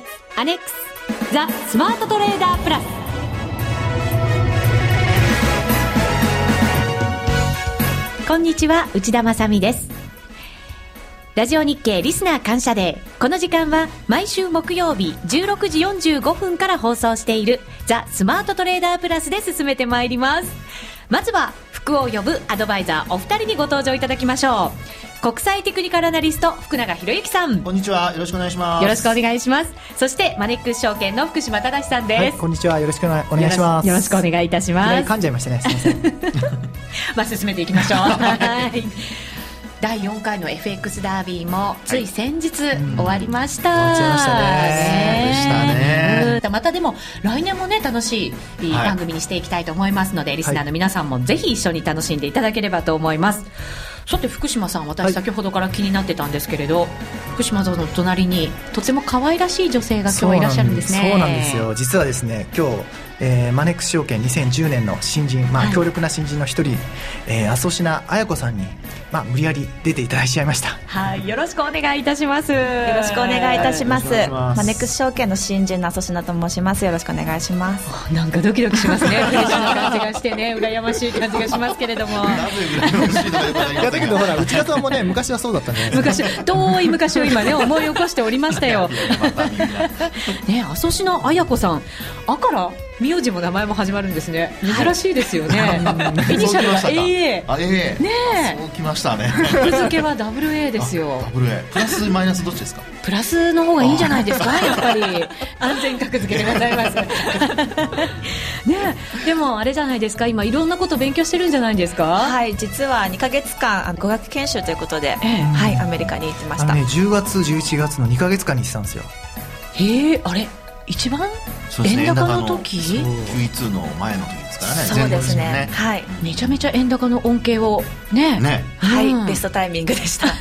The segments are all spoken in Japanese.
月アネックスザ・スマートトレーダープラスこんにちは内田まさです。ラジオ日経リスナー感謝デー。この時間は毎週木曜日16時45分から放送しているザ・スマートトレーダープラスで進めてまいります。まずは福を呼ぶアドバイザーお二人にご登場いただきましょう。国際テクニカルアナリスト福永博之さん。こんにちは。よろしくお願いします。よろしくお願いします。そしてマネックス証券の福島正さんです、はい、こんにちは。よろしくお願いします。よろしくお願いいたします。噛んじゃいましたね。すみません。まあ進めていきましょう。はい。第4回の FX ダービーもつい先日終わりました、はい、終わっちゃいましたまたでも来年もね楽しい番組にしていきたいと思いますので、はい、リスナーの皆さんもぜひ一緒に楽しんでいただければと思います、さて福島さん私先ほどから気になってたんですけれど、はい、福島さんの隣にとても可愛らしい女性が今日いらっしゃるんですね。そうなんですよ。実はですね今日えー、マネックス証券2010年の新人、まあ、強力な新人の一人、はい、えー、阿蘇品綾子さんに、まあ、無理やり出ていただいちゃいました。はい。よろしくお願いいたします。よろしくお願いいたします。マネックス証券の新人の阿蘇品と申します。よろしくお願いします。なんかドキドキしますね。嬉しい感じがしてね。羨ましい感じがしますけれども。いやだけどほら内田さんもね昔はそうだったね。昔遠い昔を今ね思い起こしておりましたよ。ね阿蘇品綾子さんあから名字も名前も始まるんですね。珍しいですよね、はい、イニシャルは AA あ AA ねそうきましたね。日付は WA ですよ。WA プラスマイナスどっちですか？プラスの方がいいんじゃないですか？やっぱり安全格付けでございます。ねでもあれじゃないですか？今いろんなこと勉強してるんじゃないですか？はい実は2か月間語学研修ということで、ええ、はいアメリカに行ってました、ね、10月11月の2か月間に行ってたんですよ。へえあれ？一番円高の時？QE2 の前の時ですからね。そうですね、ね、はい。めちゃめちゃ円高の恩恵を。ね。ねはい、うん、ベストタイミングでした。って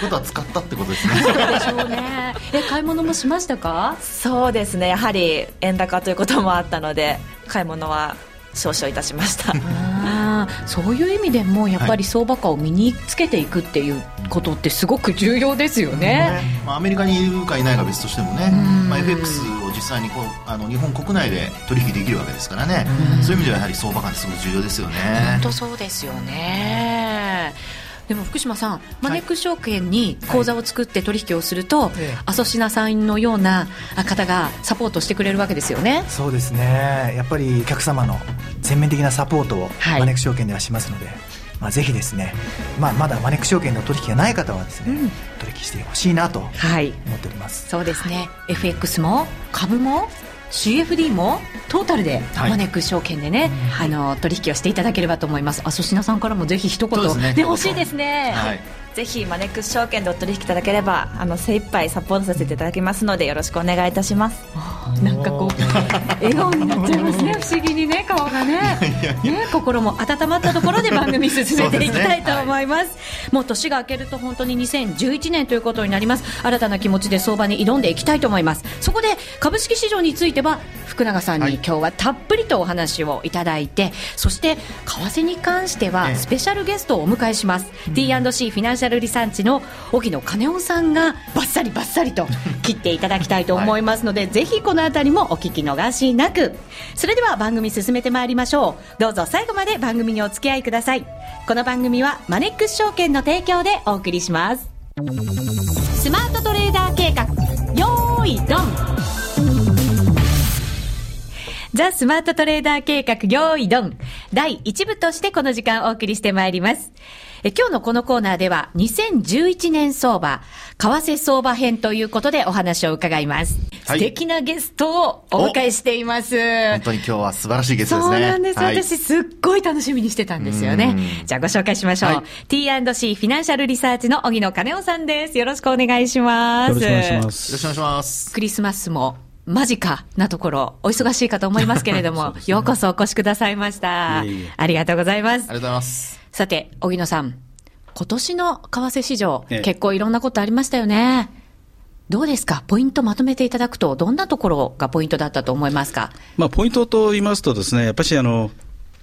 ことは使ったってことですね。そうでしょうね。え買い物もしましたか？そうですね。やはり円高ということもあったので買い物は少々いたしました。あそういう意味でもやっぱり相場価を身につけていくっていうことってすごく重要ですよね、まあ、アメリカにいるかいないか別としてもね、まあ、FX を実際にこうあの日本国内で取引できるわけですからね。そういう意味ではやはり相場感ってすごく重要ですよね。本当そうですよねでも福島さん、マネックス証券に口座を作って取引をすると、はい、アソシナさんのような方がサポートしてくれるわけですよね。そうですね。やっぱりお客様の全面的なサポートをマネックス証券ではしますので、はい、まあ、ぜひですね、まあ、まだマネックス証券の取引がない方はですね、うん、取引してほしいなと思っております、はい、そうですね。FX も株も CFD もトータルでマネックス証券でね、はい、あの取引をしていただければと思います。あ粗品さんからもぜひ一言。ね、ね、欲しいですね、はいぜひマネックス証券でお取引いただければあの精一杯サポートさせていただきますのでよろしくお願いいたします。なんかこう笑顔になっちゃいますね。不思議にね顔がね。ね心も温まったところで番組進めていきたいと思います、ね。はい、もう年が明けると本当に2011年ということになります。新たな気持ちで相場に挑んでいきたいと思います。そこで株式市場については福永さんに今日はたっぷりとお話をいただいて、はい、そして為替に関してはスペシャルゲストをお迎えします、うん、T&C フィナンシャルリサーチの荻野金夫さんがバッサリバッサリと切っていただきたいと思いますので、はい、ぜひこの辺りもお聞き逃しなく。それでは番組進めてまいりましょう。どうぞ最後まで番組にお付き合いください。この番組はマネックス証券の提供でお送りします。スマートトレーダー計画。よーいドン。ザ・スマートトレーダー計画、用意ドン。第1部としてこの時間お送りしてまいります。え今日のこのコーナーでは、2011年相場、為替相場編ということでお話を伺います。はい、素敵なゲストをお迎えしています。本当に今日は素晴らしいゲストですね。そうなんです。はい、私すっごい楽しみにしてたんですよね。じゃあご紹介しましょう。はい、T&C フィナンシャルリサーチの荻野金夫さんです。よろしくお願いします。よろしくお願いします。よろしくお願いします。クリスマスも間近なところ、お忙しいかと思いますけれども、ね、ようこそお越しくださいました。いえいえありがとうございます。ありがとうございます。さて、荻野さん、今年の為替市場、ええ、結構いろんなことありましたよね。どうですか、ポイントまとめていただくと、どんなところがポイントだったと思いますか？まあ、ポイントと言いますとですね、やっぱりあの、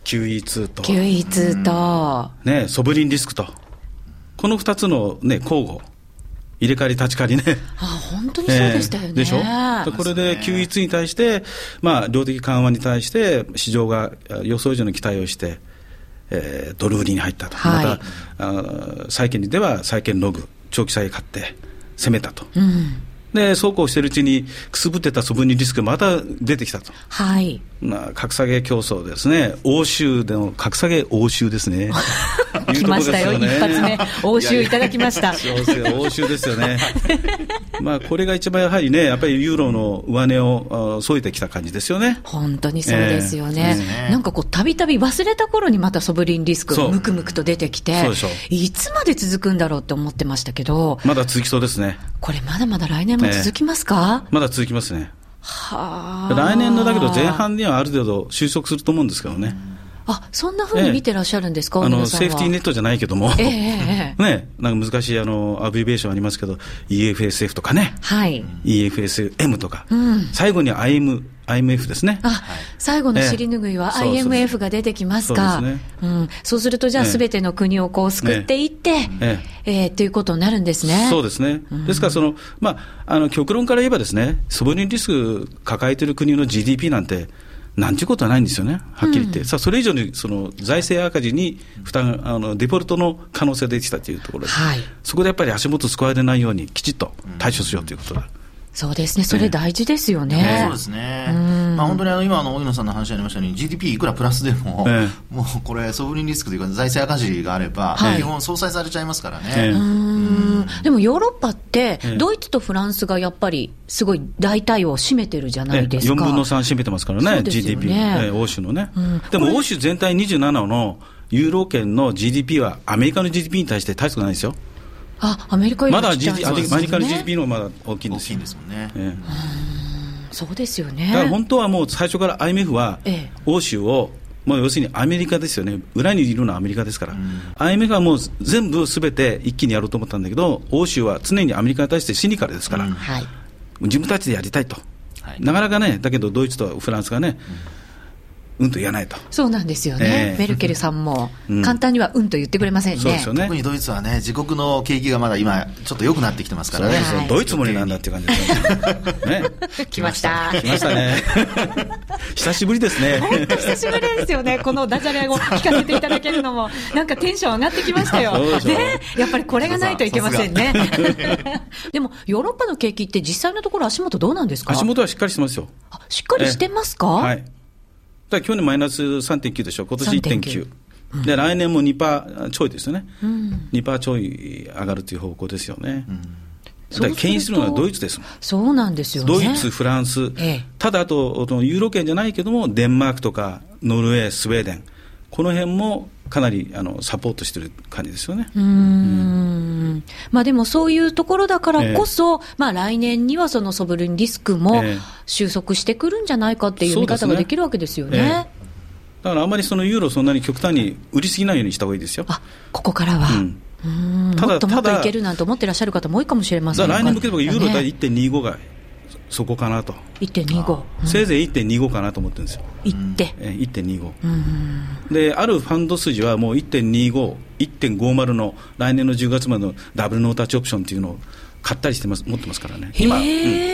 QE2 と。QE2 と。ね、ソブリンリスクと。この二つのね、交互。入れ替わり立ち替わりね。あ本当にそうでしたよね。えー、でしょ？これで QE2 に対して、まあ、量的緩和に対して、市場が予想以上の期待をして、えー、ドル売りに入ったと。はい、また、あ債券では債券ログ、長期債買って攻めたと。うんで、そうこうしてるうちに、くすぶってた素分にリスクがまた出てきたと。はい。まあ、格下げ競争ですね。欧州での格下げ欧州です ね。来ましたよ、一発目。欧州いただきました。欧州ですよね。まあ、これが一番やはりね、やっぱりユーロの上値を添えてきた感じですよね。本当にそうですよね。えー、なんかこう、たびたび忘れた頃にまたソブリンリスクがむくむくと出てきて、いつまで続くんだろうって思ってましたけど。まだ続きそうですね。これまだまだ来年も続きますか、えー、まだ続きますね。はあ。来年のだけど前半にはある程度収束すると思うんですけどね。あそんなふうに見てらっしゃるんですか、えー、あのセーフティーネットじゃないけども、えー、ね、なんか難しいあのアブリベーションありますけど、EFSF とかね、はい、EFSM とか、うん、最後に IM IMF ですね。あ、最後の尻拭いは IMF が出てきますか。そう、ね。うん、そうすると、じゃあ、すべての国をこう救っていって、ええ。えー、ということになるんですね。そうですね。ですから、その、まあ、あの、極論から言えばですね、ソブリンリスク抱えている国の GDP なんて、なんちゅうことはないんですよね、はっきり言って、うん、さあそれ以上にその財政赤字に負担あの、デフォルトの可能性が出てきたというところで、はい、そこでやっぱり足元救われないように、きちっと対処しようということだ。うんそうですね、それ大事ですよね。ねそうですね。まあ本当にあの今の大野さんの話ありましたように GDP いくらプラスでも、ええ、もうこれソブリンリスクというか財政赤字があれば、はい、基本相殺されちゃいますからね。えでもヨーロッパってドイツとフランスがやっぱりすごい大体を占めてるじゃないですか。4分の3占めてますからね、ね GDP、え欧州のね。でも欧州全体27のユーロ圏の GDP はアメリカの GDP に対して大したくないですよ。あアメリカよりまだ GDP、アメリカの GDP のまだ大きいんですよ。大きいんですもんね。ええ、そうですよね。だから本当はもう最初から IMF は欧州を、もう要するにアメリカですよね、裏にいるのはアメリカですから、うん、IMF はもう全部すべて一気にやろうと思ったんだけど、欧州は常にアメリカに対してシニカルですから、うん、自分たちでやりたいと、はい、なかなかね、だけどドイツとフランスがね、うんうんと言わないと。そうなんですよね。えー、メルケルさんも、簡単にはうんと言ってくれませんね。そうですよね。特にドイツはね、自国の景気がまだ今、ちょっと良くなってきてますからね。そうそうどういうつもりなんだっていう感じです ね。来ました。来ましたね。久しぶりですね。久しぶりですよね。このダジャレを聞かせていただけるのも、なんかテンション上がってきましたよ。ね。やっぱりこれがないといけませんね。でも、ヨーロッパの景気って実際のところ足元どうなんですか？足元はしっかりしてますよ。しっかりしてますか？はい。だ去年マイナス3.9でしょ、今年1.9。で、来年も2%ちょいですよね。うん、2%ちょい上がるという方向ですよね。うん。だから牽引するのはドイツですもん。そうなんですよ、ね、ドイツ、フランス、ええ、ただあと、ユーロ圏じゃないけども、デンマークとかノルウェー、スウェーデン、この辺もかなりあのサポートしてる感じですよね。うん。うん。まあ、でもそういうところだからこそ、えー、まあ、来年にはそのソブリンリスクも収束してくるんじゃないかっていう見方ができるわけですよね。ねえ。ー、だからあんまりそのユーロそんなに極端に売りすぎないようにした方がいいですよ。あここからは、うん。ただもっともっといけるなんて思ってらっしゃる方も多いかもしれません来年向けてユーロ対1.25がそこかなと。1.25、うん、せいぜい1.25かなと思ってるんですよ。1点。え1.25、うん。で、あるファンド筋はもう1.25、1.50の来年の10月までのダブルノータッチオプションっていうのを買ったりしてます、持ってますからね。今、うん、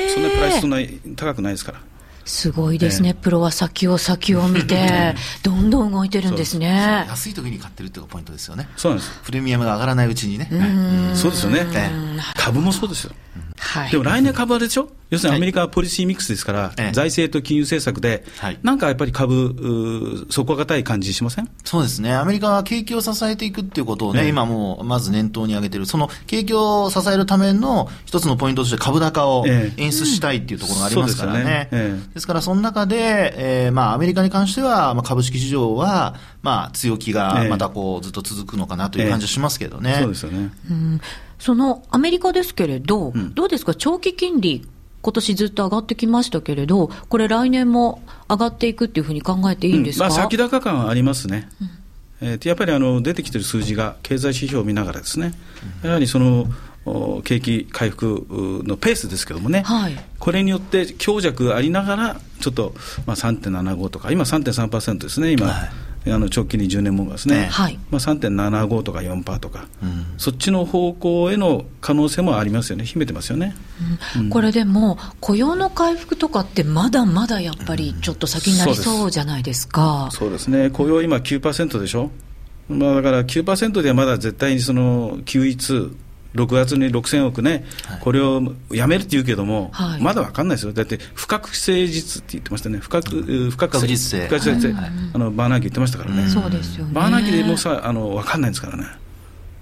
そんなプライスそんな高くないですから。すごいですね、プロは先を先を見て、どんどん動いてるんですね。安い時に買ってるっていうのがポイントですよね、そうなんです。プレミアムが上がらないうちにね、そうですよね、株もそうですよ、はい、でも来年株はでしょ、要するにアメリカはポリシーミックスですから、はい、財政と金融政策で、はい、なんかやっぱり株、底堅い感じしません？そうですね、アメリカは景気を支えていくっていうことをね、今もうまず念頭に挙げてる、その景気を支えるための一つのポイントとして株高を演出したいっていうところがありますからね。ですから、その中で、えー、まあ、アメリカに関しては、まあ、株式市場は、まあ、強気がまたこう、ずっと続くのかなという感じがしますけどね。そうですよね。うんそのアメリカですけれど、うん、どうですか、長期金利、今年ずっと上がってきましたけれど、これ、来年も上がっていくっていうふうに考えていいんですか、うん、まあ、先高感はありますね。うん、えー、やっぱりあの出てきてる数字が経済指標を見ながらですね、やはりその景気回復のペースですけどもね、はい、これによって強弱ありながら、ちょっと、まあ、3.75とか、今3.3%ですね、今、はい、あの直近に10年もがですね、はい。まあ、3.75とか4%とか、うん、そっちの方向への可能性もありますよね、秘めてますよね、うん、これでも、雇用の回復とかって、まだまだやっぱりちょっと先になりそうじゃないですか。そうですね。雇用今9%でしょ、まあ、だから9%ではまだ絶対にその QE2 6月に6000億ね、はい、これをやめるって言うけども、はい、まだ分かんないですよ、だって不確誠実って言ってましたね、不確不確実性、不確実性、はい、あのバーナーキ言ってましたからね、そうですよねバーナーキでもさあの分かんないんですからね。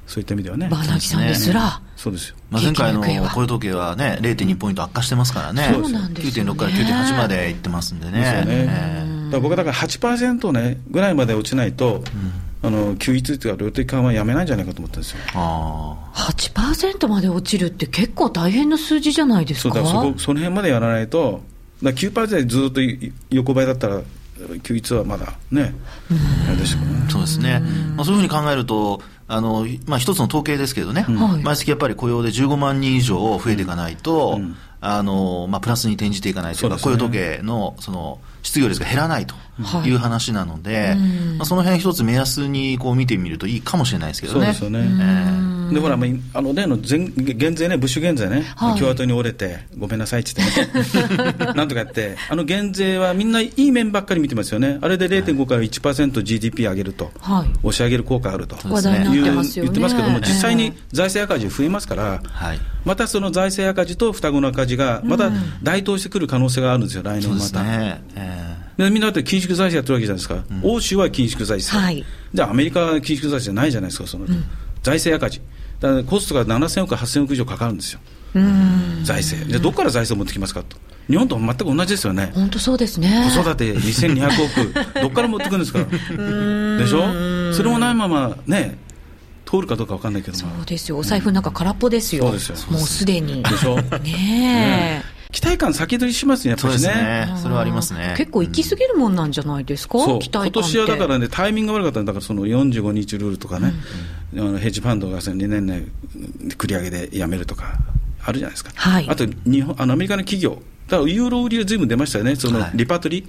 そういった意味ではね。バーナーキさんですら。そうですよ。まあ、前回の雇用統計はね、0.2ポイント悪化してますからね。そうなんですよ、ね。9.6から9.8までいってますんでね。ですよね。えー、だ僕はだから8%ね、ぐらいまで落ちないと、うんあの QE2 というか、量的緩和やめないんじゃないかと思ったんですよ。あ8%まで落ちるって結構大変な数字じゃないですか？そうだそこその辺までやらないと、だ9%でずっと横ばいだったら、QE2 はまだね、あれでしょうね。そうですね、まあ、そういうふうに考えると、あのまあ、一つの統計ですけどね、うん、毎月やっぱり雇用で15万人以上増えていかないと、うん、あのまあ、プラスに転じていかないというか、うね、雇用統計のその失業率が減らないとい。う話なので、はい、まあ、その辺一つ目安にこう見てみるといいかもしれないですけどね。そうですよね。えー、でほら、あの例の前減税ね、ブッシュ減税ね、はい、共和党に折れて、ごめんなさいって言ってね、なんとかやって、あの減税はみんないい面ばっかり見てますよね、あれで0.5から 1%GDP 上げると、はい、押し上げる効果あると、話題になってますよね、言ってますけども、実際に財政赤字増えますから、はい、またその財政赤字と双子の赤字が、また台頭してくる可能性があるんですよ、来年また。ね。えーでみんなだって緊縮財政やってるわけじゃないですか、うん、欧州は緊縮財政、はい、じゃあアメリカは緊縮財政じゃないじゃないですか、その、うん、財政赤字、だからコストが7000億、8000億以上かかるんですよ、財政、じゃあどこから財政を持ってきますかと。日本と全く同じですよね。本当そうですね。子育て2200億、どっから持ってくるんですか。でしょ？それもないままね、通るかどうか分かんないけどそうですよ、お財布なんか空っぽですよ、そうですよ。もうすでに。でしょ？ねえ。期待感先取りしますね、やっぱりね。ね。それはありますね。結構行き過ぎるもんなんじゃないですか、う。ん、今年はだからね、タイミングが悪かったんだから、その45日ルールとかね、うん、ヘッジファンドが2年内繰り上げでやめるとか、あるじゃないですか。はい、あと日本あの、アメリカの企業、だからユーロ売りはずいぶん出ましたよね、そのリパトリ、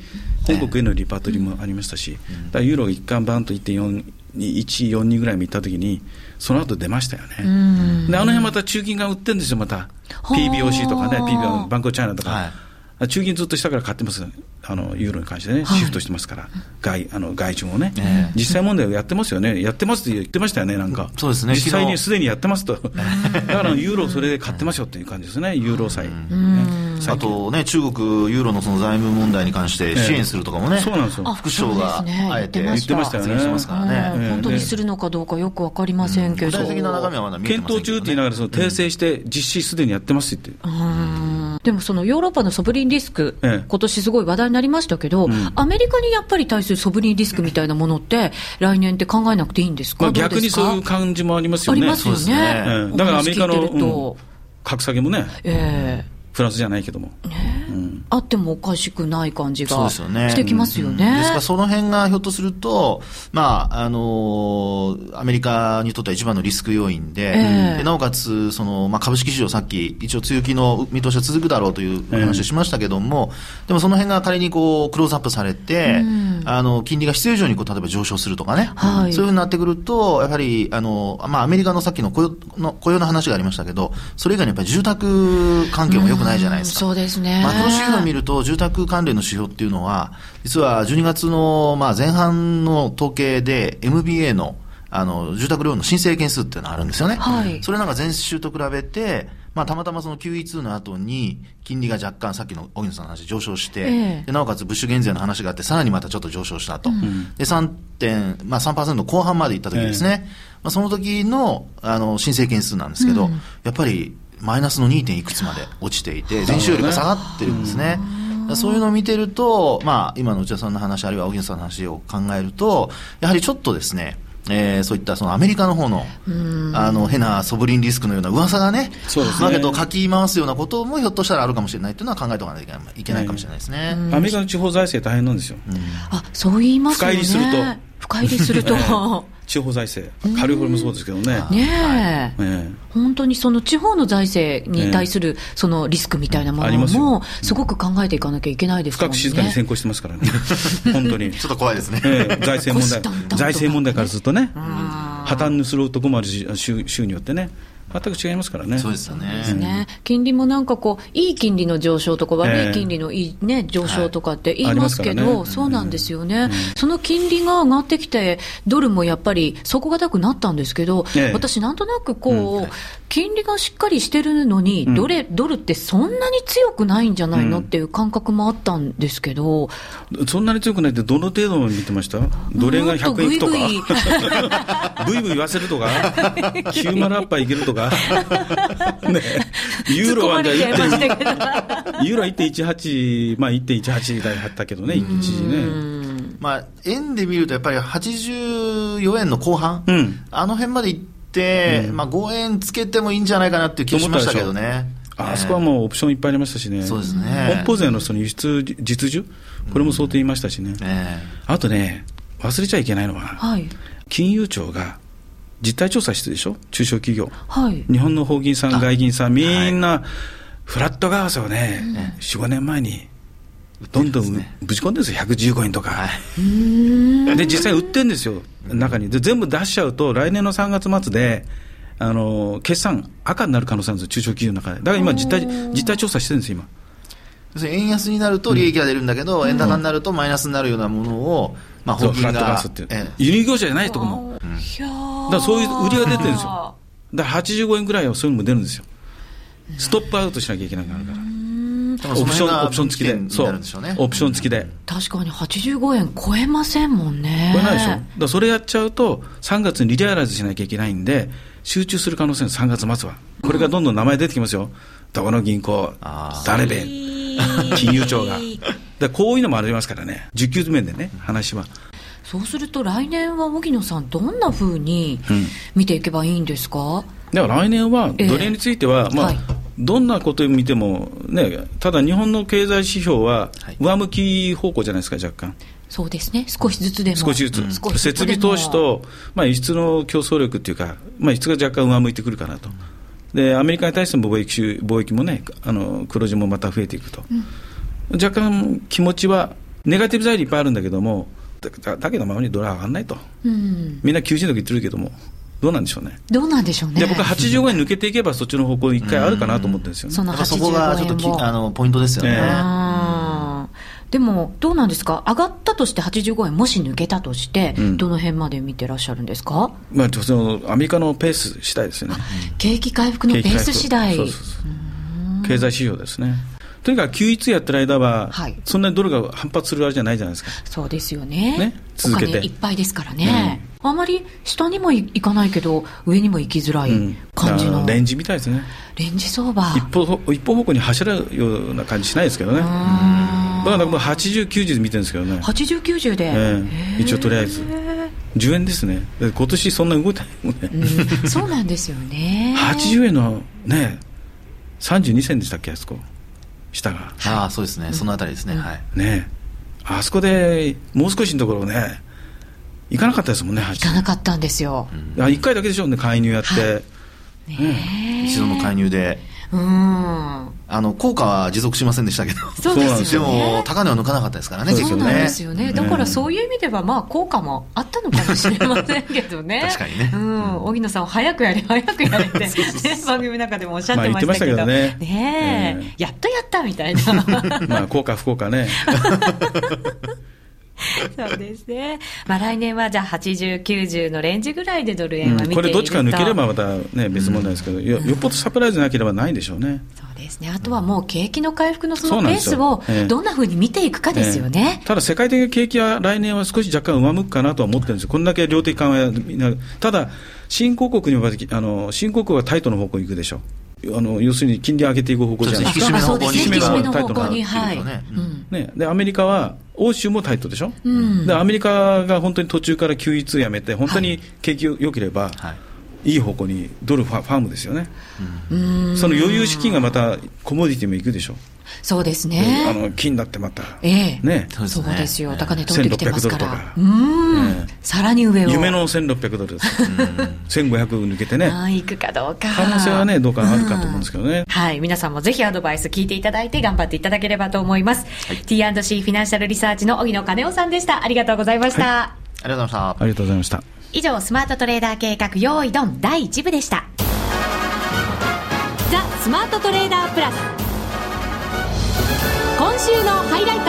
はい、本国へのリパトリもありましたし、だからユーロ一貫バンと1.4、142ぐらいもいったときに、その後出ましたよね。で、あの辺また中金が売ってるんですよ、また。PBOC とかね、PB バンクチャイナとか。はい。中銀ずっと下から買ってます、あのユーロに関してね、シフトしてますから、外あの外注もね、実際問題をやってますよね、やってますって言ってましたよね、なんか、そうですね。実際にすでにやってますと、だからユーロそれで買ってますよっていう感じですね、ユーロ債。あとね、中国、ユーロのその財務問題に関して支援するとかもね、そうなんですよ。副首相があえて言ってましたよね、本当にするのかどうかよく分かりませんけど、具体的な中身はまだ検討中って言いながら、訂正して実施すでにやってますって。でもそのヨーロッパのソブリンリスク、ええ、今年すごい話題になりましたけど、うん、アメリカにやっぱり対するソブリンリスクみたいなものって、来年って考えなくていいんですか、まあ、逆にそういう感じもありますよね。ありますよね。ねだからアメリカの、うん、格下げもね。ええ。ーフランスじゃないけども、ね。うん、あってもおかしくない感じがしてきますよね。です、ねうん、からその辺がひょっとすると、まああのー、アメリカにとっては一番のリスク要因で、えー、でなおかつその、まあ、株式市場、さっき一応強気の見通しは続くだろうという話をしましたけども、えー、でもその辺が仮にこうクローズアップされて、うん、あの金利が必要以上にこう例えば上昇するとかね、はい、そういうふうになってくると、やはりあの、まあ、アメリカのさっきの雇用の雇用の話がありましたけど、それ以外にやっぱり住宅環境も良くないじゃないですか。そうですね。マクロ指標を見ると、住宅関連の指標っていうのは、実は12月の、まあ、前半の統計で MBA のあの住宅ローンの申請件数っていうのがあるんですよね。はい、それなんか前週と比べて、まあ、たまたまその QE2 の後に金利が若干さっきの荻野さんの話上昇して、えなおかつブッシュ減税の話があってさらにまたちょっと上昇したと、うん、で3点、まあ3、後半までいった時ですね、えー、まあ、その時のあの申請件数なんですけど、うん、やっぱりマイナスの 2. いくつまで落ちていて、前週よりも下がってるんですね。そういうのを見てると、まあ、今の内田さんの話、あるいは荻野さんの話を考えると、やはりちょっとですね、えー、そういったそのアメリカの方のあの変なソブリンリスクのような噂がね、そうですね。マーケットをかき回すようなこともひょっとしたらあるかもしれないというのは考えておかないといけないかもしれないですね、アメリカの地方財政大変なんですよ、あそう言いますよね。深入りすると。深入りすると 地方財政、カリフォルニアもそうですけどね。ねえ、本当にその地方の財政に対するそのリスクみたいなものも、すごく考えていかなきゃいけないですからね。深く静かに先行してますからね、本当に。ちょっと怖いですね。財政問題、財政問題からするとね、破綻するとこもあるし、州によってね。全く違いますからね。そうですよね。ね金利もなんかこう、いい金利の上昇とか、悪い金利のいい、ね、上昇とかって言いますけど、はいね、そうなんですよね、うん、その金利が上がってきて、ドルもやっぱり底堅くなったんですけど、私、なんとなくこう、うん、金利がしっかりしてるのに、ドル、ドルってそんなに強くないんじゃないのっていう感覚もあったんですけど、そんなに強くないって、どの程度見てました？どれが100円いくとか、ブイブイ言わせるとか、90アッパーいけるとか？ね、ユーロはじゃあ1.1、ユーロは1.18、まあ1.18台あったけどね、一時ね。まあ、円で見るとやっぱり84円の後半、うん、あの辺まで行って、うん、まあ5円つけてもいいんじゃないかなっていう気がしましたけどね。あそこはもうオプションいっぱいありましたしね、そうですね。本邦税のその輸出実需、これも想定言いましたしね、うんえ。ー、あとね、忘れちゃいけないのは、はい、金融庁が実態調査してでしょ、中小企業、はい、日本の法銀さん、外銀さん、みんな、フラット為替をね、うん、4、5年前に、どんどんぶち込んでるんですよ、115円とか。はい、で、実際売ってるんですよ、中に。で、全部出しちゃうと、来年の3月末で、あの決算赤になる可能性あるんですよ、中小企業の中で。だから今実態、実態調査してるんですよ、今。円安になると利益が出るんだけど、うん、円高になるとマイナスになるようなものを、まあ、法人が。輸入業者じゃないとこも。だからそういう売りが出てるんですよ。だから85円ぐらいはそういうのも出るんですよ。ストップアウトしなきゃいけなくなるから。オプション、オプション付きで。そう。オプション付きで。確かに85円超えませんもんね。超えないでしょ。だからそれやっちゃうと、3月にリリアライズしなきゃいけないんで、集中する可能性が3月末は。これがどんどん名前出てきますよ。どこの銀行、誰で、金融庁が。だこういうのもありますからね。需給面でね、話は。そうすると来年は荻野さん、どんなふうに見ていけばいいんですか、だから来年は、奴隷については、えー、まあ、はい、どんなことを見ても、ね、ただ日本の経済指標は上向き方向じゃないですか、若干。そうですね、少しずつでも。少しずつ。うん、設備投資と、まあ、輸出の競争力っていうか、まあ、輸出が若干上向いてくるかなと。で、アメリカに対しても貿易貿易もね、あの黒字もまた増えていくと。うん、若干気持ちは、ネガティブ材料いっぱいあるんだけども、だだけどままにドル上がらないと、うん、みんな90円とか言ってるけども、どうなんでしょうね。どうなんでしょうね。で僕は85円抜けていけば、そっちの方向一回あるかなと思ってるんですよね。そのそこがちょっときあのポイントですよね。でも、どうなんですか、上がったとして85円、もし抜けたとして、うん、どの辺まで見てらっしゃるんですか、まあ、そのアメリカのペース次第ですよね。景気回復のペース次第。経済指標ですね。とにかく Q1 やってる間は、はい、そんなにドルが反発するあれじゃないじゃないですか。そうですよね。ね続けて。いっぱいですからね。うん、あまり下にもいかないけど、上にも行きづらい感じの。うん、レンジみたいですね。レンジ相場。一方一方方向に走るような感じしないですけどね。だからもう80、90で見てるんですけどね。80、90で、えー、一応とりあえず。10円ですね。今年そんな動いてないもんね、うん。そうなんですよね。80円のね、32銭でしたっけ、あそこ。下が。ああ、そうですね、そのあたりですね。はい。ねあそこでもう少しのところね、行かなかったですもんね、行かなかったんですよ。うん、1回だけでしょうね、介入やって。はいね、一度の介入で。うん。あの効果は持続しませんでしたけど、そうですよ、ね、でも高値は抜かなかったですからね、そうなんですよね、だからそういう意味では、まあ、効果もあったのかもしれませんけどね、確かにね、うん、荻野さん、早くやれ、早くやれって、ね、番組の中でもおっしゃってましたけど、まあ、ね。ね、え。ー、やっとやったみたいな、まあ、効果、不効果ね。そうですね。まあ来年はじゃあ80、90のレンジぐらいでドル円は見ていると、うん、これどっちか抜ければまたね、別問題ですけど、うん、よっぽどサプライズなければないでしょうね。そうですね。あとはもう景気の回復のそのペースをどんなふうに見ていくかですよね。えー、ただ世界的な景気は来年は少し若干上向くかなとは思ってるんですよ。こんだけ量的緩和ただ、新興国には、あの、新興国はタイトの方向に行くでしょう。あの要するに金利上げていく方向じゃないですか。引き締めのタイトなね、でアメリカは欧州もタイトでしょ、うん、でアメリカが本当に途中から QE2 やめて本当に景気良ければ、はい、いい方向にドルファームですよね、うん、その余裕資金がまたコモディティもいくでしょ？そうですね。あの金だってまた、ええ、ね、そうですよ。高値取ってきてますから。うん、さらに上を。夢の1600ドルです。1500抜けてね。あいくかどうか。可能性はね、どうかあるかと思うんですけどね。はい、皆さんもぜひアドバイス聞いていただいて頑張っていただければと思います。はい、T&C フィナンシャルリサーチの荻野金夫さんでした。ありがとうございました。ありがとうございました。ありがとうございました。以上、スマートトレーダー計画用意ドン第1部でした。ザ・スマートトレーダープラス。今週のハイライト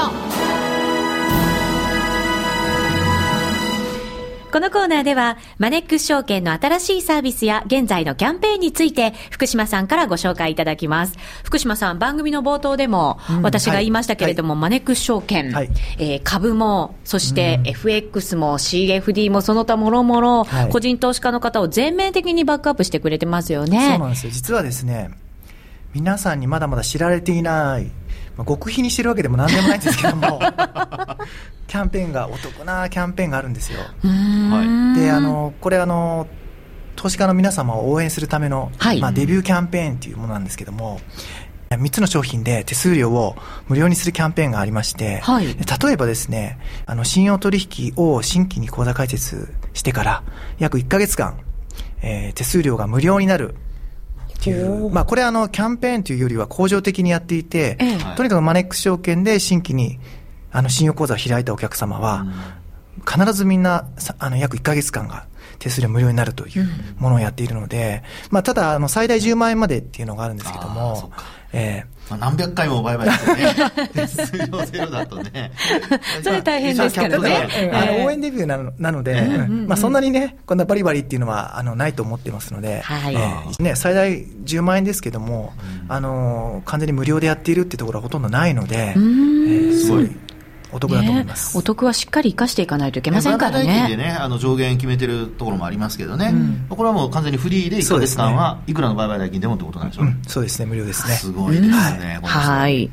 このコーナーでは、マネックス証券の新しいサービスや現在のキャンペーンについて、福島さんからご紹介いただきます。福島さん、番組の冒頭でも、私が言いましたけれども、うんはい、マネックス証券、はい、えー、株も、そして FX も CFD もその他もろもろ、個人投資家の方を全面的にバックアップしてくれてますよね。そうなんですよ。実はですね、皆さんにまだまだ知られていないまあ、極秘にしてるわけでもなんでもないんですけども。キャンペーンがお得なキャンペーンがあるんですよ。はい、であのこれあの投資家の皆様を応援するための、はい、まあ、デビューキャンペーンというものなんですけども3つの商品で手数料を無料にするキャンペーンがありまして、はい、例えばですねあの信用取引を新規に口座開設してから約1か月間、えー、手数料が無料になるっていう、まあ、これあの、キャンペーンというよりは恒常的にやっていて、ええ、とにかくマネックス証券で新規にあの信用口座を開いたお客様は、必ずみんなあの約1か月間が手数料無料になるというものをやっているので、まあ、ただあの最大10万円までっていうのがあるんですけども、えーまあ、何百回も売買してね、手数料ゼロだとね。それ大変ですからね。あの応援デビューなのなので、まあ、そんなにね、こんなバリバリっていうのはあのないと思ってますので、はい。えー、ね、最大10万円ですけども、あの完全に無料でやっているっていうところはほとんどないので、えー、すごい。お得だと思います、ね、お得はしっかり生かしていかないといけませんからね。でね、あの上限決めてるところもありますけどね、うん、これはもう完全にフリーで1か月間はいくらの売買代金でもってことなんでしょう、うん、そうですね、無料ですね。すごいですね、はい。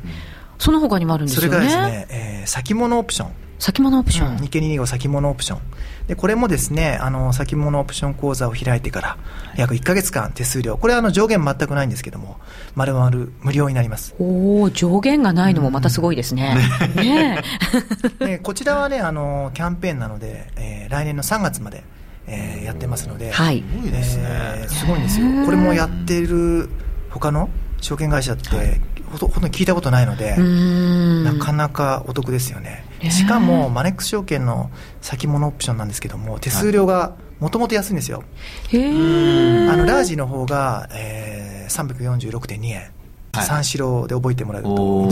その他にもあるんですよね。それがですね、えー、先物オプション。先物オプション、うん、日経225先物オプション。でこれもですねあの先物オプション口座を開いてから約1か月間手数料。これはあの上限全くないんですけどもまるまる無料になります。おお上限がないのもまたすごいですね、うん、ねね こちらはねあのキャンペーンなので、えー、来年の3月まで、えー、やってますので、はい。えー、すごいんですよ。これもやってる他の証券会社って、はい。ほとんど聞いたことないのでなかなかお得ですよねしかもマネックス証券の先物オプションなんですけども手数料がもともと安いんですよ。あのラージの方が、えー、346.2円、はい、三四郎で覚えてもらうと。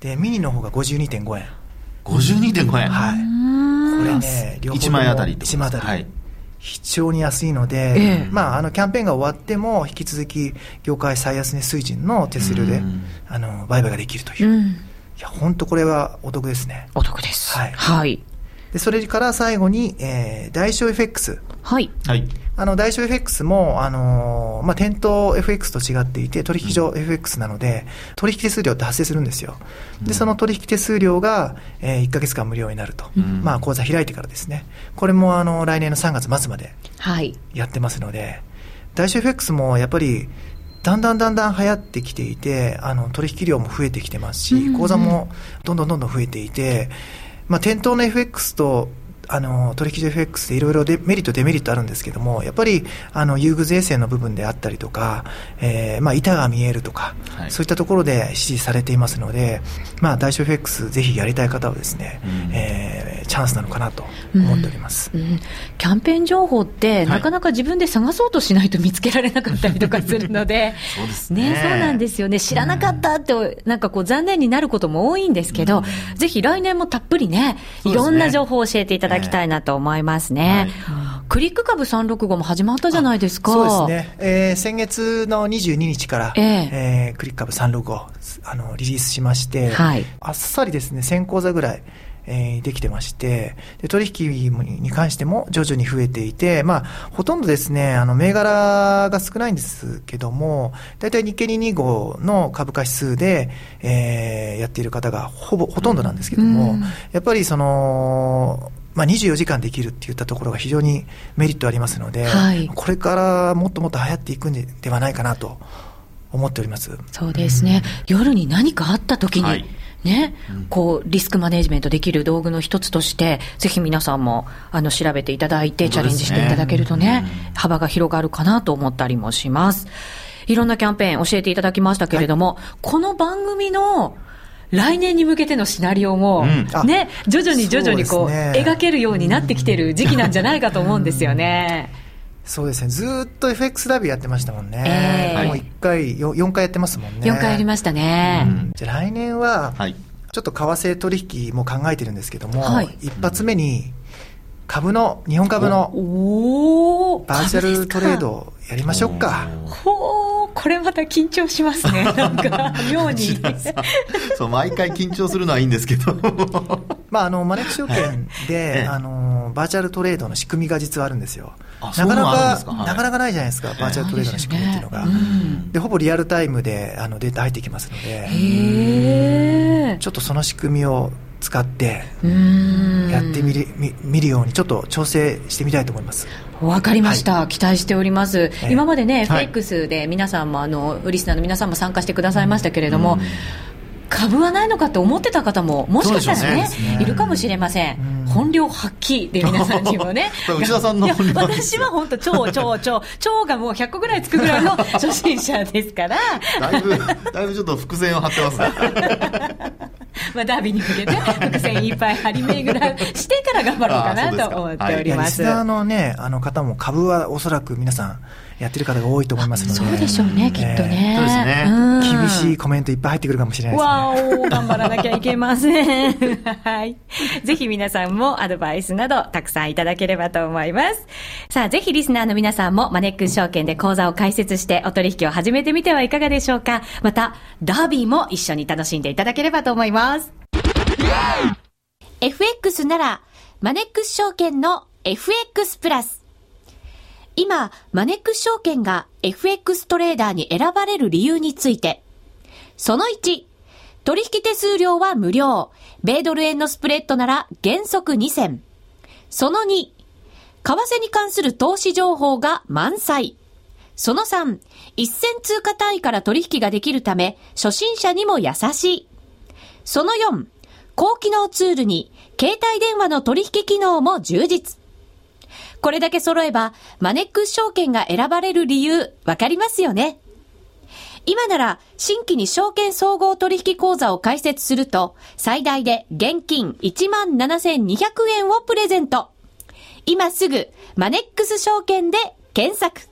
でミニの方が52.5円。52.5円。はい。これね両方1万円あたり1万円あたり、はい。非常に安いので、ええ、まあ、あのキャンペーンが終わっても引き続き業界最安値水準の手数料で、あの売買ができるという、うん、いや本当これはお得ですね。お得です。はい、はい、でそれから最後に、えー、大小 FX はい、はい。あの、大小 FX も、あのー、まあ、店頭 FX と違っていて、取引所 FX なので、取引手数料って発生するんですよ。で、その取引手数料が、えー、1か月間無料になると。うん、まあ、口座開いてからですね。これも、あの、来年の3月末まで、やってますので、はい、大小 FX もやっぱり、だんだんだんだん流行ってきていて、あの、取引量も増えてきてますし、口座もどんどんどんどん増えていて、まあ、店頭の FX とあの取引所 FX でいろいろメリット、デメリットあるんですけども、やっぱりあの優遇税制の部分であったりとか、えーまあ、板が見えるとか、はい、そういったところで支持されていますので、まあ、大小 FX ぜひやりたい方はですね、うん、えー、チャンスなのかなと思っております、うん。うん、キャンペーン情報って、はい、なかなか自分で探そうとしないと見つけられなかったりとかするので、そうですね、ね、そうなんですよね、知らなかったって、なんかこう、残念になることも多いんですけど、ぜひ来年もたっぷりね、いろんな情報を教えていただきたいなと思いますね。はい、クリック株365も始まったじゃないですか。そうですね。えー、先月の22日から、えー、えー、クリック株365あのリリースしまして、はい、あっさりですね、1000口座ぐらい、えー、できてまして、で取引に関しても徐々に増えていて、まあ、ほとんどですね、あの、銘柄が少ないんですけども、大体日経225の株価指数で、えー、やっている方がほぼ、ほとんどなんですけども、やっぱりその、まあ、24時間できるっていったところが非常にメリットありますので、はい、これからもっともっと流行っていくんではないかなと思っております。そうですね、うん、夜に何かあった時に、はい。ね、こう、リスクマネジメントできる道具の一つとして、ぜひ皆さんも、あの、調べていただいて、チャレンジしていただけるとね、幅が広がるかなと思ったりもします。いろんなキャンペーン教えていただきましたけれども、はい、この番組の、来年に向けてのシナリオも、うん、ね、徐々に徐々にこう、ね、描けるようになってきてる時期なんじゃないかと思うんですよね。そうですね、ずっと FX ダビーやってましたもんね、えー、もう1回4、4回やってますもんね。4回やりましたね。うん、じゃあ来年は、ちょっと為替取引も考えてるんですけども、はい、一発目に株の、日本株のバーチャルトレードやりましょうか。ほー、これまた緊張しますね。なんか、妙に。そう、毎回緊張するのはいいんですけど。まあ、あの、マネック証券で、はい、あの、バーチャルトレードの仕組みが実はあるんですよ。なかなか、はい、なかなかないじゃないですか、バーチャルトレードの仕組みっていうのが。で、ねうん、ほぼリアルタイムであのデータ入ってきますので、ちょっとその仕組みを使ってやってみる見るようにちょっと調整してみたいと思います。わかりました、はい、期待しております、えー、今までね、フェイクスで皆さんもあのリスナーの皆さんも参加してくださいましたけれども、株はないのかと思ってた方ももしかしたらね、ね、いるかもしれません、本領発揮で皆さんにもね。内田さんの私は本当超超超超がもう100個ぐらいつくぐらいの初心者ですから。だいぶだいぶちょっと伏線を張ってますね。まあダービーに向けて伏線いっぱい張り巡らしてから頑張ろうかなと思っております。リスナーのねあの方も株はおそらく皆さんやってる方が多いと思いますので。そうでしょうね、きっとね。そうですね。厳しいコメントいっぱい入ってくるかもしれないですね。わお、頑張らなきゃいけません。はい。ぜひ皆さんもアドバイスなどたくさんいただければと思います。さあ、ぜひリスナーの皆さんもマネックス証券で講座を開設してお取引を始めてみてはいかがでしょうか。また、ダービーも一緒に楽しんでいただければと思います。FX なら、マネックス証券の FX プラス。今、マネックス証券が FX トレーダーに選ばれる理由について。その1、取引手数料は無料。米ドル円のスプレッドなら原則2銭。その2、為替に関する投資情報が満載。その3、一銭通貨単位から取引ができるため、初心者にも優しい。その4、高機能ツールに、携帯電話の取引機能も充実。これだけ揃えば、マネックス証券が選ばれる理由、わかりますよね？今なら、新規に証券総合取引口座を開設すると、最大で現金17,200円をプレゼント。今すぐ、マネックス証券で検索。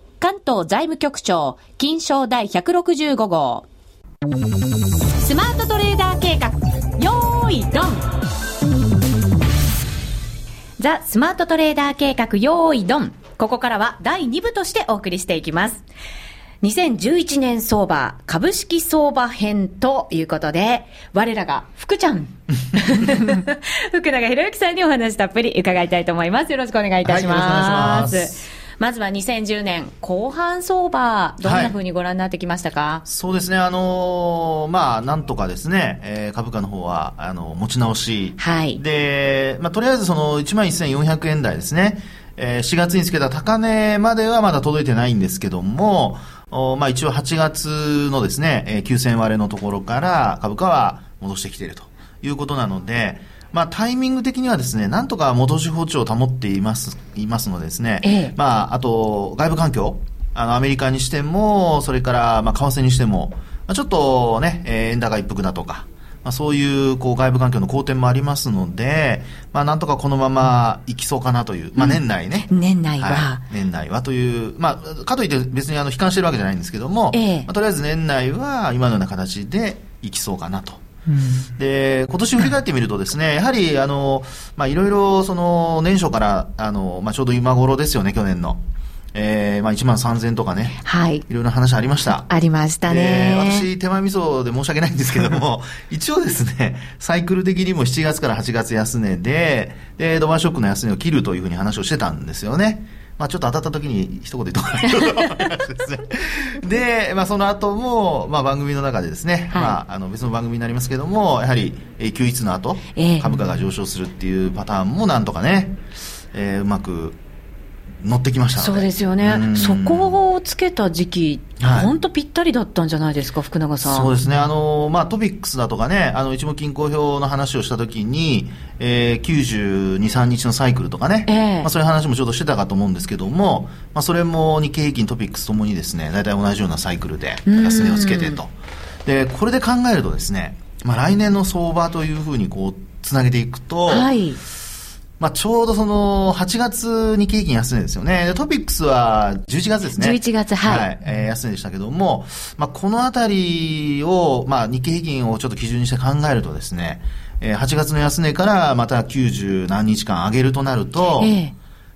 関東財務局長、金賞第165号。スマートトレーダー計画、よーい、ドンザ・スマートトレーダー計画、よーい、ドンここからは第2部としてお送りしていきます。2011年相場、株式相場編ということで、我らが福ちゃん。福永博之さんにお話たっぷり伺いたいと思います。よろしくお願いいたします。はいまずは2010年後半相場、どんなふうにご覧になってきましたか、はい、そうですね、あのー、まあ、なんとかですね、えー、株価の方は、あの、持ち直し。はい。で、まあ、とりあえずその11,400円台ですね、えー、4月につけた高値まではまだ届いてないんですけども、おまあ、一応8月のですね、えー、9000割れのところから株価は戻してきているということなので、まあ、タイミング的にはですね、なんとか戻し包丁を保っています、いますのでですね、ええ、まあ、あと、外部環境、あの、アメリカにしても、それから、まあ、為替にしても、まあ、ちょっとね、えー、円高一服だとか、まあ、そういう、こう、外部環境の好転もありますので、まあ、なんとかこのままいきそうかなという、まあ、年内ね。うん、年内は、はい、年内はという、まあ、かといって別にあの、悲観してるわけじゃないんですけども、ええ、まあ、とりあえず年内は今のような形でいきそうかなと。うん、で、今年振り返ってみるとですね、やはり、あの、まあ、いろいろ、その、年初から、あの、まあ、ちょうど今頃ですよね、去年の。えー、まあ1万3000とかね。はい。いろいろ話ありました。ありましたね。私、手前味噌で申し訳ないんですけども、一応ですね、サイクル的にも7月から8月安値で、で、ドバーショックの安値を切るというふうに話をしてたんですよね。まあ、ちょっと当たった時に一言言っとかないとですね。で、まあ、その後も、まあ、番組の中でですね、はい、まあ、あの、別の番組になりますけども、やはり、えー、休日の後、えー、株価が上昇するっていうパターンもなんとかね、えー、うまく乗ってきましたそうですよね、そこをつけた時期、本、当、ぴったりだったんじゃないですか、福永さん。そうですね、あのまあ、トピックスだとかね、あの一目均衡表の話をしたときに、えー、92、3日のサイクルとかね、えー、まあ、そういう話もちょうどしてたかと思うんですけども、まあ、それも日経平均、トピックスともにですね、大体同じようなサイクルで安値をつけてと。で、これで考えるとですね、まあ、来年の相場というふうにこう、つなげていくと、はいまあ、ちょうどその、8月に景気安値ですよね。トピックスは11月ですね。11月、はい。はい、えー、安値でしたけども、まあ、このあたりを、まあ、日経平均をちょっと基準にして考えるとですね、えー、8月の安値からまた90何日間上げるとなると、えー、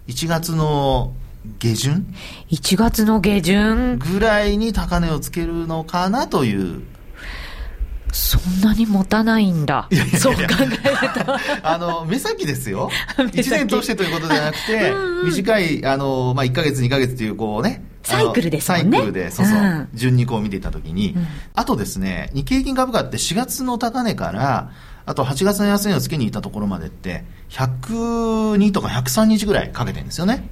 1月の下旬 ?1 月の下旬ぐらいに高値をつけるのかなというそんなに持たないんだ。いやいやそう考えると。あの、目先ですよ。1年通してということではなくて、うんうん、短い、あの、まあ、1ヶ月、2ヶ月という、こうね、サイクルですね。サイクルで、そうそう、うん、順にこう見ていったときに、うん、あとですね、日経平均株価って4月の高値から、あと8月の安値をつけに行ったところまでって、102とか103日ぐらいかけてるんですよね。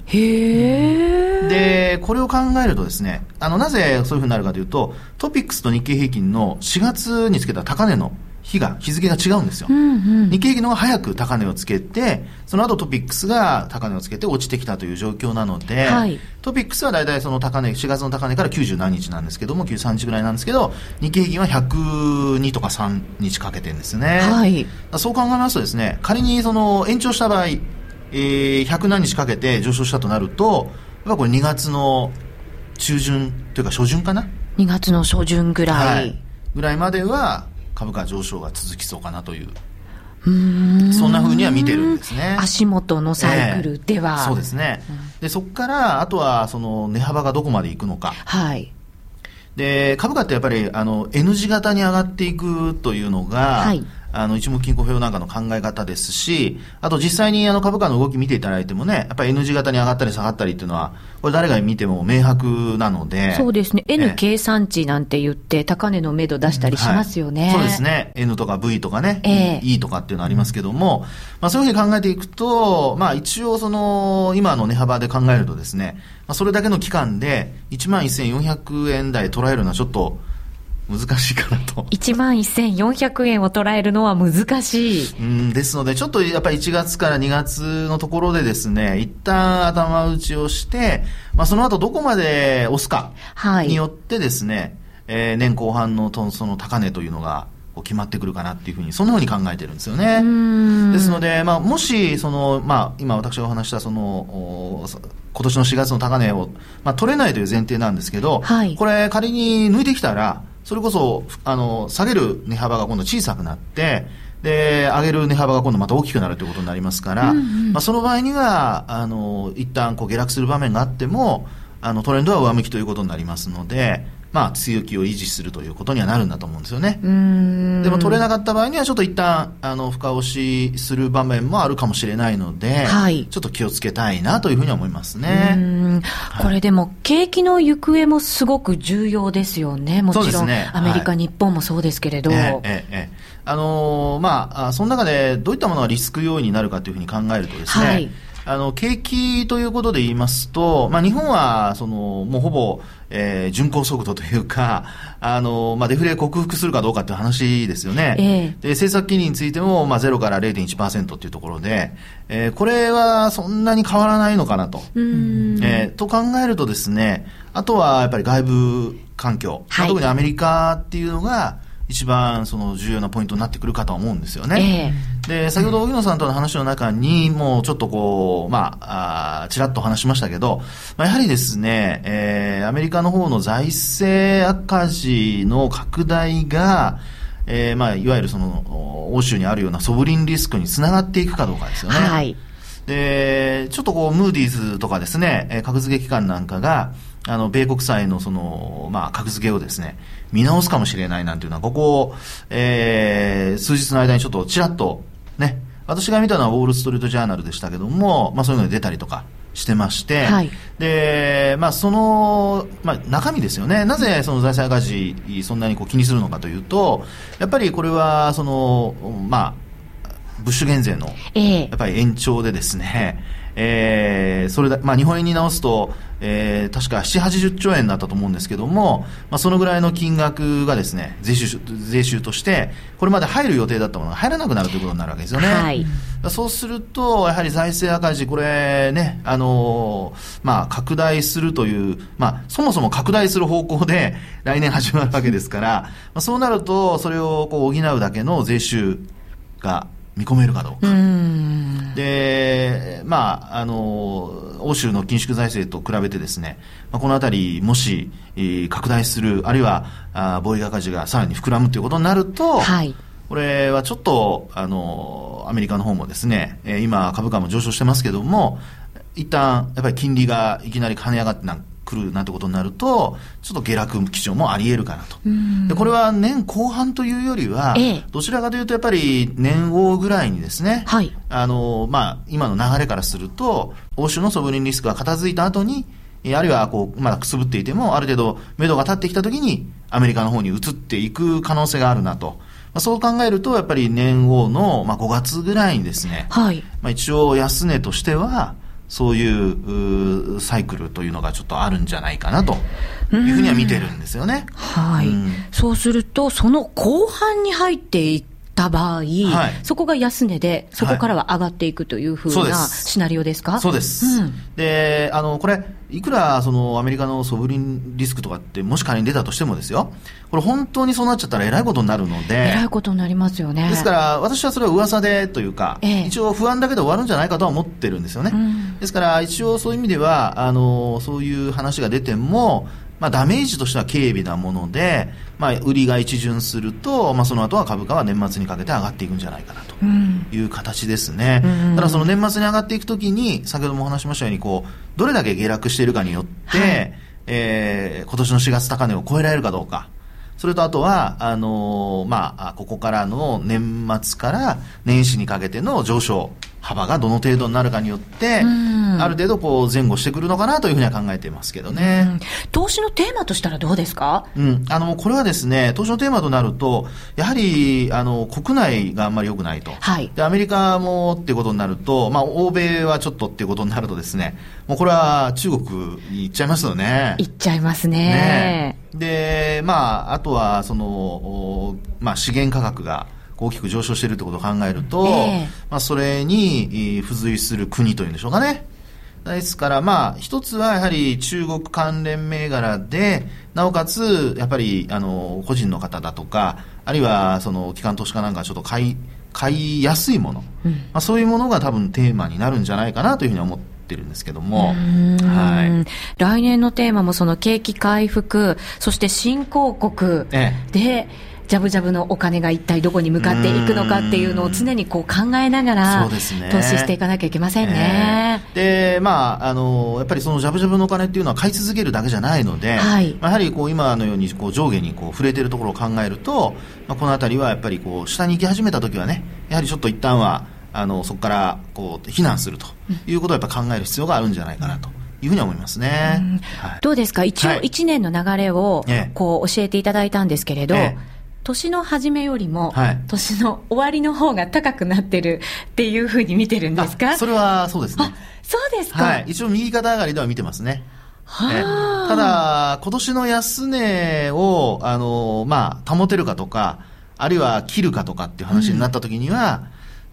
で、これを考えるとですね、あの、なぜそういうふうになるかというと、トピックスと日経平均の4月につけた高値の日が、日付が違うんですよ。うんうん、日経平均の方が早く高値をつけて、その後トピックスが高値をつけて落ちてきたという状況なので、はい、トピックスは大体その高値、4月の高値から90何日なんですけども、93日ぐらいなんですけど、日経平均は102とか3日かけてるんですね。はい、そう考えますとですね、仮にその延長した場合、えー、100何日かけて上昇したとなると、やっぱこれ2月の中旬というか初旬かな？2月の初旬ぐらい、はい、ぐらいまでは株価上昇が続きそうかなというそんなふうには見てるんですね。足元のサイクルでは。えー、そうですね。で、そこから、あとは、その、値幅がどこまでいくのか。はい。で、株価ってやっぱり、あの、N 字型に上がっていくというのが、はい。あの、一目均衡表なんかの考え方ですし、あと実際にあの株価の動き見ていただいてもね、やっぱり N 字型に上がったり下がったりっていうのは、これ誰が見ても明白なので。そうですね。N 計算値なんて言って、高値の目処出したりしますよね、はい、そうですね。N とか V とかね、えー、E とかっていうのありますけども、まあそういうふうに考えていくと、まあ一応その、今の値幅で考えるとですね、まあそれだけの期間で、11,400円台捉えるのはちょっと、難しいかなと。1万1400円を捉えるのは難しい。うん、ですので、ちょっとやっぱり1月から2月のところでですね、一旦頭打ちをして、まあその後どこまで押すかによってですね、はい、えー、年後半のその高値というのが、決まってくるかなっていうふうに、そんなふうに考えてるんですよね。ですので、まあ、もし、その、まあ、今私がお話した、その、今年の4月の高値を、まあ、取れないという前提なんですけど、はい、これ仮に抜いてきたら、それこそ、あの、下げる値幅が今度小さくなって、で、上げる値幅が今度また大きくなるということになりますから、うんうん、まあ、その場合には、あの、一旦こう下落する場面があっても、あの、トレンドは上向きということになりますので、まあ、強気を維持するということにはなるんだと思うんですよね。でも取れなかった場合には、ちょっと一旦、あの、深押しする場面もあるかもしれないので、はい、ちょっと気をつけたいなというふうに思いますね。これでも、景気の行方もすごく重要ですよね。もちろん、ね、アメリカ、はい、日本もそうですけれど。ええええあのー、まあ、その中でどういったものがリスク要因になるかというふうに考えるとですね、はいあの、景気ということで言いますと、まあ、日本は、その、もうほぼ、えー、巡航速度というか、あの、まあ、デフレ克服するかどうかっていう話ですよね。えー、で、政策金利についても、まあ、0から0.1%っていうところで、えー、これはそんなに変わらないのかなと。えー、と考えるとですね、あとはやっぱり外部環境、はい、特にアメリカっていうのが、一番その重要なポイントになってくるかと思うんですよね。えー、で、先ほど荻野さんとの話の中にもうちょっとこう、まあ、あちらっと話しましたけど、まあ、やはりですね、えー、アメリカの方の財政赤字の拡大が、えー、まあ、いわゆるその、欧州にあるようなソブリンリスクにつながっていくかどうかですよね。はい。で、ちょっとこう、ムーディーズとかですね、格付け機関なんかが、あの、米国債のその、まあ、格付けをですね、見直すかもしれないなんていうのは、ここ、えー、数日の間にちょっとちらっと、ね、私が見たのはウォール・ストリート・ジャーナルでしたけども、まあ、そういうのに出たりとかしてまして、はい、で、まあ、その、まあ、中身ですよね。なぜその財政赤字、そんなにこう気にするのかというと、やっぱりこれは、その、まあ、ブッシュ減税の、やっぱり延長でですね、えー、それだ、まあ、日本円に直すと、えー、確か7、80兆円だったと思うんですけども、まあ、そのぐらいの金額がですね、税収、税収として、これまで入る予定だったものが入らなくなるということになるわけですよね。はい、そうすると、やはり財政赤字、これね、あのー、まあ、拡大するという、まあ、そもそも拡大する方向で来年始まるわけですから、まあ、そうなると、それをこう補うだけの税収が見込めるかどうか。うで、まあ、あの、欧州の緊縮財政と比べてですね、まあ、このあたり、もし、えー、拡大する、あるいは、あ防衛赤字がさらに膨らむということになると、はい、これはちょっと、あの、アメリカの方もですね、えー、今株価も上昇してますけども、一旦、やっぱり金利がいきなり跳ね上がってなん来るなんてことになると、ちょっと下落基調もあり得るかなと。で、これは年後半というよりは、ええ、どちらかというとやっぱり年後ぐらいにですね、はい、あの、まあ、今の流れからすると、欧州のソブリンリスクが片付いた後に、あるいはこう、まだくすぶっていても、ある程度、目処が立ってきたときに、アメリカの方に移っていく可能性があるなと。まあ、そう考えると、やっぱり年後の、まあ、5月ぐらいにですね、はい、まあ、一応安値としては、そういうサイクルというのがちょっとあるんじゃないかなというふうには見てるんですよね。はい、うん、そうすると、その後半に入っていった場合、はい、そこが安値で、そこからは上がっていくというふうなシナリオですか？そうです。うん、で、あの、これ、いくらそのアメリカのソブリンリスクとかってもし仮に出たとしてもですよ、これ本当にそうなっちゃったらえらいことになるので。えらいことになりますよね。ですから、私はそれは噂でというか、ええ、一応不安だけで終わるんじゃないかとは思ってるんですよね。うん、ですから、一応そういう意味では、あの、そういう話が出ても、まあ、ダメージとしては軽微なもので、まあ、売りが一巡すると、まあ、その後は株価は年末にかけて上がっていくんじゃないかなという形ですね。うん、ただその年末に上がっていくときに、先ほどもお話しましたように、こう、どれだけ下落しているかによって、はい、えー、今年の4月高値を超えられるかどうか。それとあとは、あのー、まあ、ここからの年末から年始にかけての上昇。幅がどの程度になるかによって、ある程度こう前後してくるのかなというふうには考えていますけどね。投資のテーマとしたらどうですか？うん。あの、これはですね、投資のテーマとなると、やはり、あの、国内があんまり良くないと。はい。で、アメリカもっていうことになると、まあ、欧米はちょっとっていうことになるとですね、もうこれは中国に行っちゃいますよね。行っちゃいますね。ねで、まあ、あとは、その、まあ、資源価格が、大きく上昇しているということを考えると、えー、まあ、それに付随する国というんでしょうかね。ですから、まあ、一つはやはり中国関連銘柄で、なおかつ、やっぱり、あの、個人の方だとか、あるいは、その、機関投資家なんかちょっと買い、買いやすいもの、うん、まあ、そういうものが多分テーマになるんじゃないかなというふうに思ってるんですけども、はい、来年のテーマもその景気回復、そして新興国で、え。えジャブジャブのお金が一体どこに向かっていくのかっていうのを常にこう考えながら、投資していかなきゃいけませんね。で、まあ、あの、やっぱりそのジャブジャブのお金っていうのは買い続けるだけじゃないので、はい、やはりこう今のようにこう上下にこう触れてるところを考えると、まあ、このあたりはやっぱりこう下に行き始めた時はね、やはりちょっと一旦は、あの、そこからこう避難するということをやっぱ考える必要があるんじゃないかなと。いうふうに思いますね。はい、どうですか？一応1年の流れをこう教えていただいたんですけれど、ええ年の初めよりも、はい、年の終わりの方が高くなってるっていうふうに見てるんですか？それはそうですね。そうですか。はい。一応右肩上がりでは見てますね。はただ、今年の安値を、あの、まあ、保てるかとか、あるいは切るかとかっていう話になった時には、うん、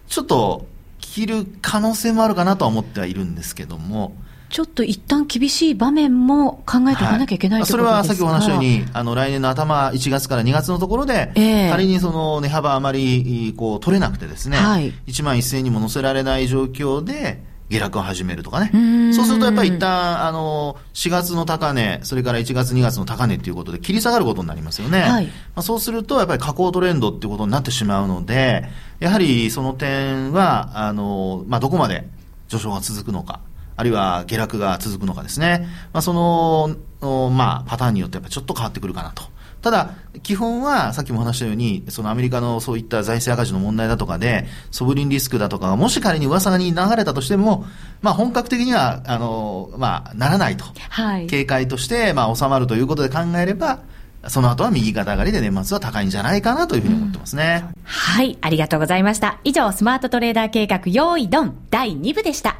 ちょっと、切る可能性もあるかなとは思ってはいるんですけども、ちょっと一旦厳しい場面も考えておかなきゃいけない、はい、それはさっきお話したように、あの、来年の頭、1月から2月のところで、えー、仮にその値幅あまり、こう、取れなくてですね、はい、1万1000円にも乗せられない状況で、下落を始めるとかね。そうするとやっぱり一旦、あの、4月の高値、それから1月2月の高値っていうことで切り下がることになりますよね。はい、まあ、そうするとやっぱり下降トレンドっていうことになってしまうので、やはりその点は、あの、まあ、どこまで上昇が続くのか。あるいは下落が続くのかですね。まあ、その、まあ、パターンによってやっぱちょっと変わってくるかなと。ただ、基本は、さっきも話したように、そのアメリカのそういった財政赤字の問題だとかで、ソブリンリスクだとかが、もし仮に噂に流れたとしても、まあ本格的には、あの、まあ、ならないと。はい。警戒として、まあ収まるということで考えれば、その後は右肩上がりで年末は高いんじゃないかなというふうに思ってますね。うん、はい、ありがとうございました。以上、スマートトレーダー計画、用意ドン第2部でした。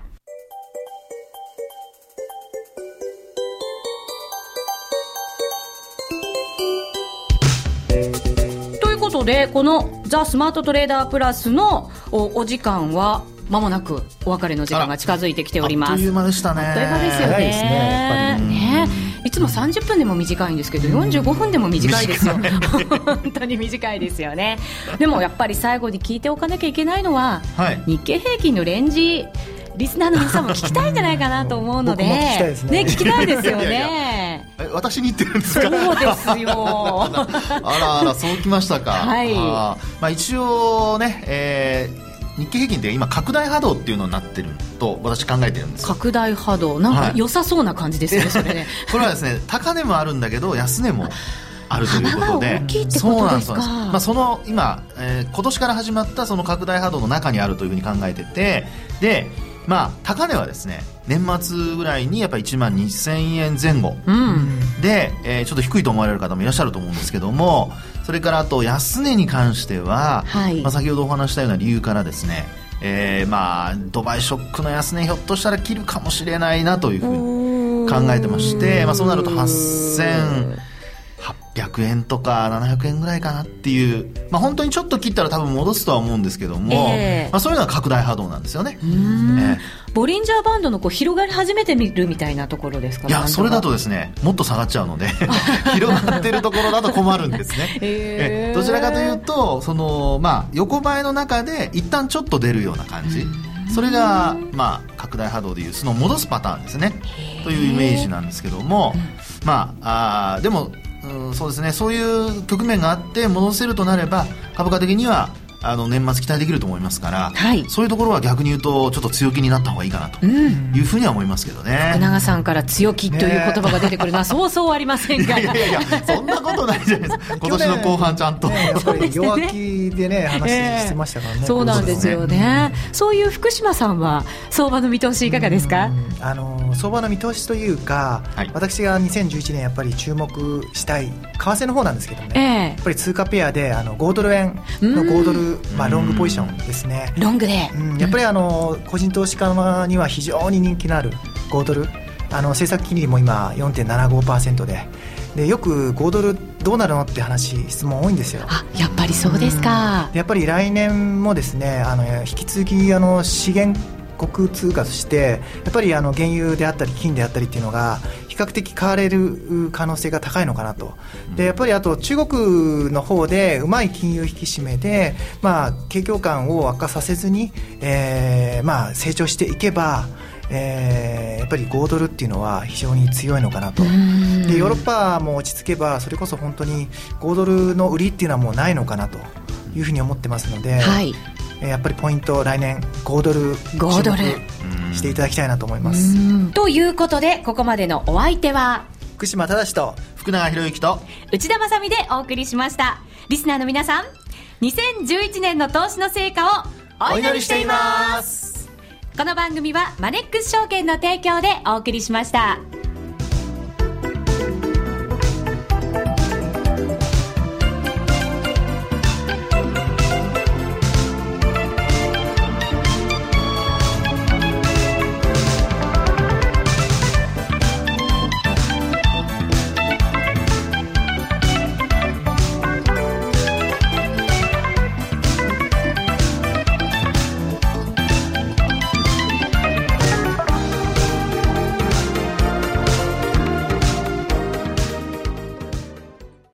ことで、このザ・スマートトレーダープラスのおお時間は、まもなくお別れの時間が近づいてきております。あっという間でしたね。あっという間ですよね。ですね、ね。いつも30分でも短いんですけど、45分でも短いですよ。本当に短いですよね。でもやっぱり最後に聞いておかなきゃいけないのは、はい、日経平均のレンジ、リスナーの皆さんも聞きたいんじゃないかなと思うので、ね。聞きたいですよね。私に言ってるんですか？そうですよ。あらあら、そうきましたか。はい。あまあ一応ね、えー、日経平均って今拡大波動っていうのになってると私考えてるんです拡大波動。なんか良さそうな感じですね、はい、それね。これはですね高値もあるんだけど安値もあるということで。そうなんです。まあ、その今、えー、今年から始まったその拡大波動の中にあるというふうに考えてて。でまあ、高値はですね年末ぐらいにやっぱ1万2000円前後、うん、で、えー、ちょっと低いと思われる方もいらっしゃると思うんですけどもそれからあと安値に関しては、はい、まあ、先ほどお話したような理由からですねえー、まあドバイショックの安値ひょっとしたら切るかもしれないなというふうに考えてまして、まあ、そうなると8000 800円とか700円ぐらいかなっていう、まあ、本当にちょっと切ったら多分戻すとは思うんですけども、えー、まあ、そういうのは拡大波動なんですよね、えー、ボリンジャーバンドのこう広がり始めてみるみたいなところですか？いやそれだとですねもっと下がっちゃうので 広がってるところだと困るんですね、えー、どちらかというとその、まあ、横ばいの中で一旦ちょっと出るような感じ、それが、まあ、拡大波動でいうその戻すパターンですね。というイメージなんですけども、まああでもうん、そうですね。そういう局面があって戻せるとなれば株価的にはあの年末期待できると思いますから、はい、そういうところは逆に言うとちょっと強気になった方がいいかなというふうには思いますけどね、福永さんから強気という言葉が出てくる。のはそうそうありませんが。いやいやいやそんなことないじゃないです。か 今年の後半ちゃんと、ね、やっぱり弱気でね話してましたからね、そうなんですよね、そういう福島さんは相場の見通しいかがですか？あの相場の見通しというか、はい、私が2011年やっぱり注目したい為替の方なんですけどね、えー、やっぱり通貨ペアであの5ドル円の5ドルまあ、ロングポジションですね。ロングで、うん、やっぱりあの個人投資家には非常に人気のある5ドル。あの政策金利も今4.75%で。でよく5ドルどうなるのって話質問多いんですよ。あやっぱりそうですか、やっぱり来年もですねあの引き続きあの資源国通貨としてやっぱりあの原油であったり金であったりっていうのが比較的買われる可能性が高いのかなと。でやっぱりあと中国の方でうまい金融引き締めで、まあ、景況感を悪化させずに、えーまあ、成長していけばえー、やっぱり5ドルっていうのは非常に強いのかなと。でヨーロッパも落ち着けばそれこそ本当に5ドルの売りっていうのはもうないのかなというふうに思ってますので、はい、やっぱりポイント来年5ドル5ドル。していただきたいなと思います。ということでここまでのお相手は福島正と福永博之と内田まさでお送りしました。リスナーの皆さん2011年の投資の成果をお祈りしています。この番組はマネックス証券の提供でお送りしました。